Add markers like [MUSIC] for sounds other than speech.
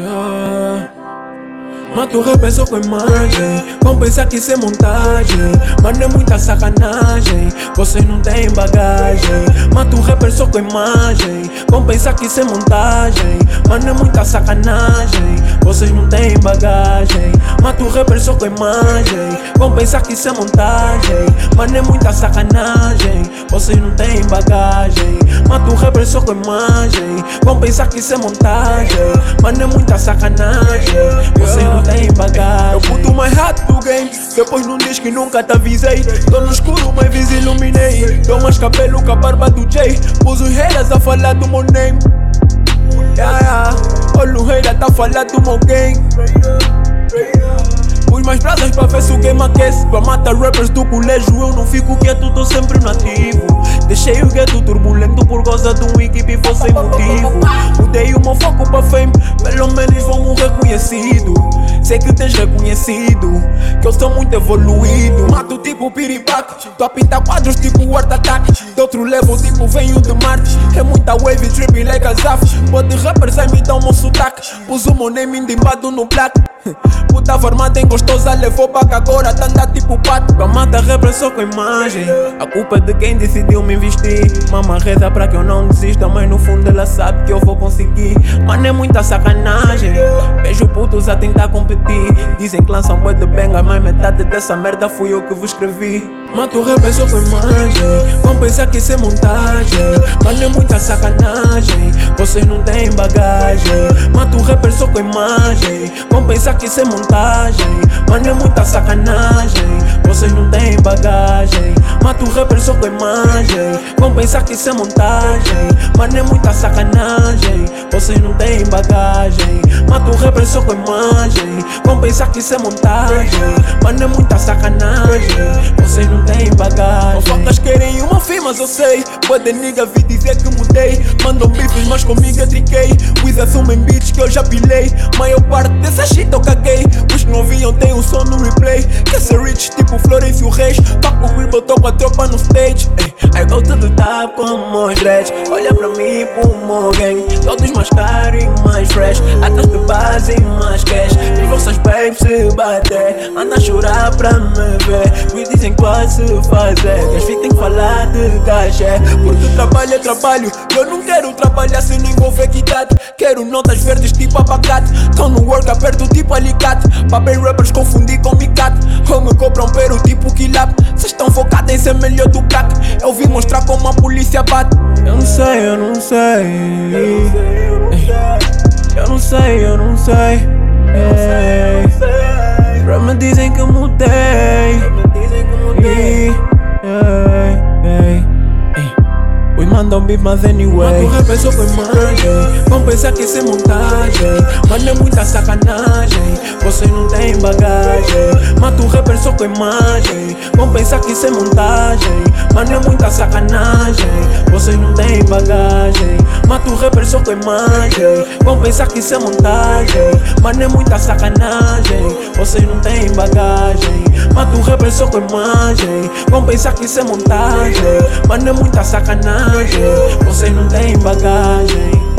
Yeah. Mato repensou com imagem Compensa que isso é montagem. Mano é muita sacanagem. Vocês não têm bagagem. Mato repensou com imagem Compensa que isso é montagem. Mano é muita sacanagem. Vocês não têm bagagem. Mato repensou com imagem Compensa que isso é montagem. Mano é muita sacanagem. Vocês não têm bagagem. Mato repensou com imagem Compensa que isso é montagem. Mano é muita sacanagem. Vocês não têm bagagem Eu puto mais rato do game Depois não diz que nunca te avisei. Tô no escuro mas vis iluminei Tô mais cabelo com a barba do Jay. Pus os haters a falar do meu name. Yeah, yeah. Olha o hater tá a falar do meu game. Pus mais brasas pra ver se o game aquece. Pra matar rappers do colégio eu não fico quieto, tô sempre no ativo Deixei o gueto turbulento por causa de um equipe foi sem motivo. Mudei o meu foco pra fame, pelo menos vou reconhecido Sei que tens reconhecido que eu sou muito evoluído. Mato tipo piripaque, tô a pintar quadros tipo Art Attack. De outro level tipo venho de Marte. É muita wave tripping like a Zaf. Pode rappers aí me dão meu sotaque. Pus o meu name endimbado no black. [LAUGHS] Puta formada em gostosa levou que agora andar tipo pato Pra matar rapper só com imagem. A culpa é de quem decidiu me investir. Mama reza pra que eu não desista Mas no fundo ela sabe que eu vou conseguir. Mano é muita sacanagem. Vejo putos a tentar Dizem que lançam boi de benga Mas metade dessa merda fui eu que vos escrevi. Mato rapper só com imagem Vão pensar que isso é montagem. Mano é muita sacanagem Vocês não têm bagagem. Mato rapper só com imagem Vão pensar que isso é montagem. Mano é muita sacanagem Vocês não têm bagagem. Mato rapper só com imagem Vão pensar que isso é montagem. Mano é muita sacanagem Vocês não têm bagagem. Mato rapper só com imagem Vão pensar isso é montagem Mano é muita sacanagem. Vocês não têm bagagem. Focas querem uma fim, mas eu sei. Pode nigga vir dizer que mudei. Mandam bifes, mas comigo eu triquei. Wiz assumem beats que eu já pilei Maior parte dessa shit eu caguei. Os que não viam tem um som no replay. Quer ser rich tipo Florencio Reis. Papo Rip, eu tô com a tropa no stage. Ey, I go to the como os dreads Olha pra mim, pro gang. Todos mais caros e mais fresh. Atrás de base e mais cash. As vossas babes se bater Anda a chorar pra me ver. Me dizem fazer Que as filhas têm que falar de cachê Porque trabalho é trabalho Eu não quero trabalhar se não envolver equidade Quero notas verdes tipo abacate Tô no work aperto tipo alicate. Papel rappers confundi com micat Ou me compram pero tipo quilap. Cês estão focados em ser melhor do crack. Eu vim mostrar como a polícia bate. Eu não sei, eu não sei. Eu não sei, eu não sei. Ei, Pra me dizem que eu mudei Ei, ei, ei. We mandam beat, mas anyway. Mato repensou com imagem Vão pensar que isso é montagem Mano é muita sacanagem Vocês não têm bagagem Mato repensou com imagem Vão pensar que isso é montagem Mato repensou com imagem Vão pensar que isso é montagem Mano é muita sacanagem. Vocês não têm bagagem Mato repensou com imagem Vão pensar que isso é montagem Mano é muita sacanagem. Vocês não têm bagagem